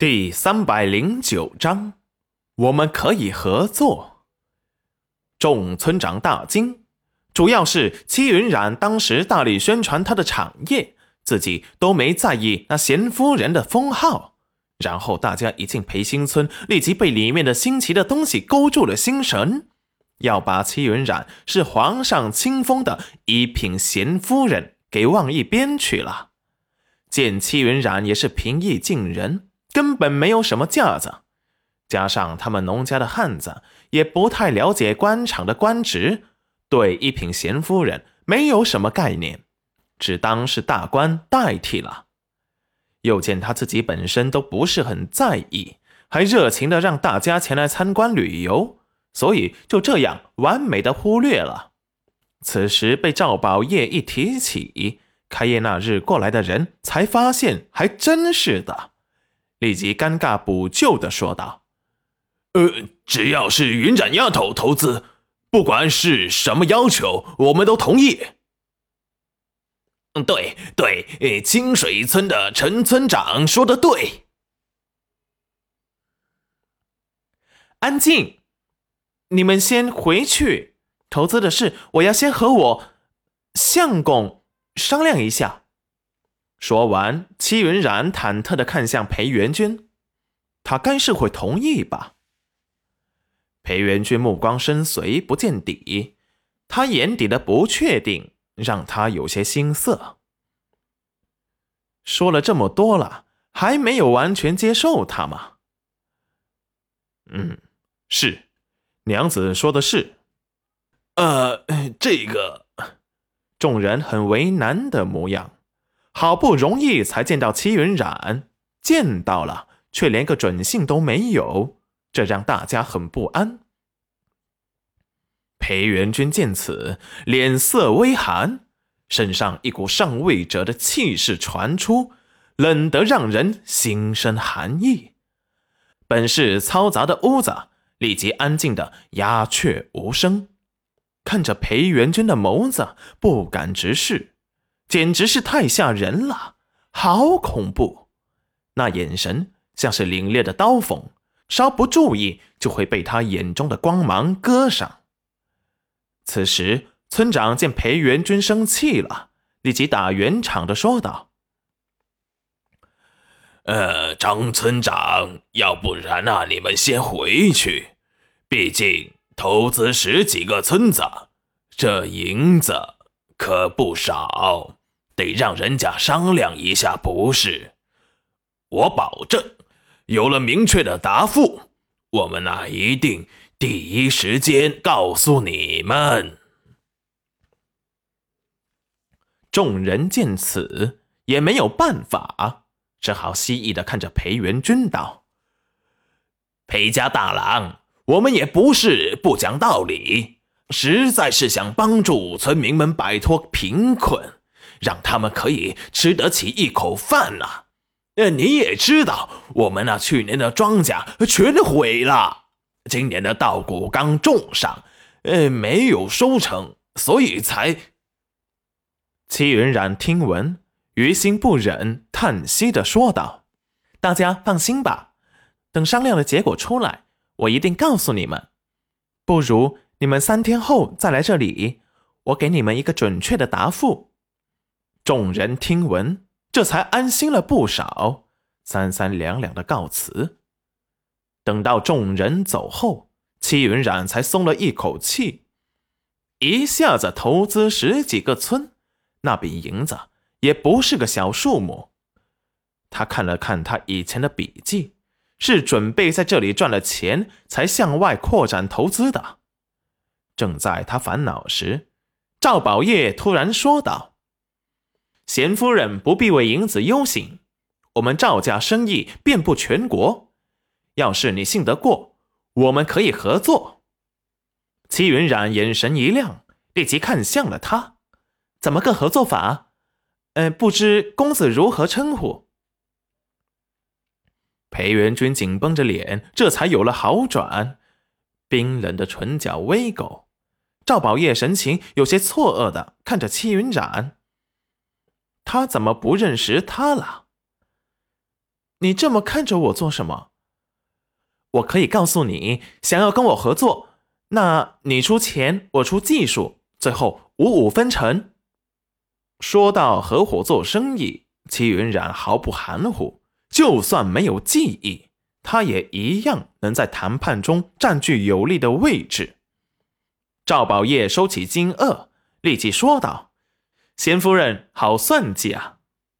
第三百零九章，我们可以合作。众村长大惊，主要是戚云染当时大力宣传他的产业，自己都没在意那贤夫人的封号。然后大家一进培新村，立即被里面的新奇的东西勾住了心神，要把戚云染是皇上亲封的一品贤夫人给忘一边去了。见戚云染也是平易近人。根本没有什么架子，加上他们农家的汉子也不太了解官场的官职，对一品贤夫人没有什么概念，只当是大官代替了。又见他自己本身都不是很在意，还热情的让大家前来参观旅游，所以就这样完美的忽略了。此时被赵宝业一提起，开业那日过来的人才发现，还真是的。立即尴尬补救的说道：“呃，只要是云展丫头投资，不管是什么要求，我们都同意。”嗯，对对，清水村的陈村长说的对。安静，你们先回去。投资的事，我要先和我相公商量一下。说完，戚云染忐忑的看向裴元君，他该是会同意吧？裴元君目光深邃，不见底，他眼底的不确定让他有些心塞。说了这么多了，还没有完全接受他吗？嗯，是，娘子说的是。呃，这个，众人很为难的模样。好不容易才见到戚云染，见到了却连个准信都没有，这让大家很不安。裴元君见此，脸色微寒，身上一股上位者的气势传出，冷得让人心生寒意。本是嘈杂的屋子，立即安静的鸦雀无声，看着裴元君的眸子，不敢直视。简直是太吓人了，好恐怖！那眼神像是凛冽的刀锋，稍不注意就会被他眼中的光芒割伤。此时，村长见裴元君生气了，立即打圆场的说道：“呃，张村长，要不然啊，你们先回去，毕竟投资十几个村子，这银子可不少。”得让人家商量一下，不是？我保证，有了明确的答复，我们那一定第一时间告诉你们。众人见此也没有办法，只好蜥蜴的看着裴元君道：“裴家大郎，我们也不是不讲道理，实在是想帮助村民们摆脱贫困。”让他们可以吃得起一口饭呐！呃，你也知道，我们那去年的庄稼全毁了，今年的稻谷刚种上，呃，没有收成，所以才……齐云染听闻，于心不忍，叹息的说道：“大家放心吧，等商量的结果出来，我一定告诉你们。不如你们三天后再来这里，我给你们一个准确的答复。”众人听闻，这才安心了不少，三三两两的告辞。等到众人走后，戚云染才松了一口气，一下子投资十几个村，那笔银子也不是个小数目。他看了看他以前的笔记，是准备在这里赚了钱才向外扩展投资的。正在他烦恼时，赵宝业突然说道。贤夫人不必为银子忧心，我们赵家生意遍布全国，要是你信得过，我们可以合作。齐云染眼神一亮，立即看向了他，怎么个合作法？呃，不知公子如何称呼？裴元君紧绷着脸，这才有了好转，冰冷的唇角微勾。赵宝业神情有些错愕的看着戚云染。他怎么不认识他了？你这么看着我做什么？我可以告诉你，想要跟我合作，那你出钱，我出技术，最后五五分成。说到合伙做生意，齐云冉毫不含糊，就算没有记忆，他也一样能在谈判中占据有利的位置。赵宝业收起惊愕，立即说道：“贤夫人好算计啊！”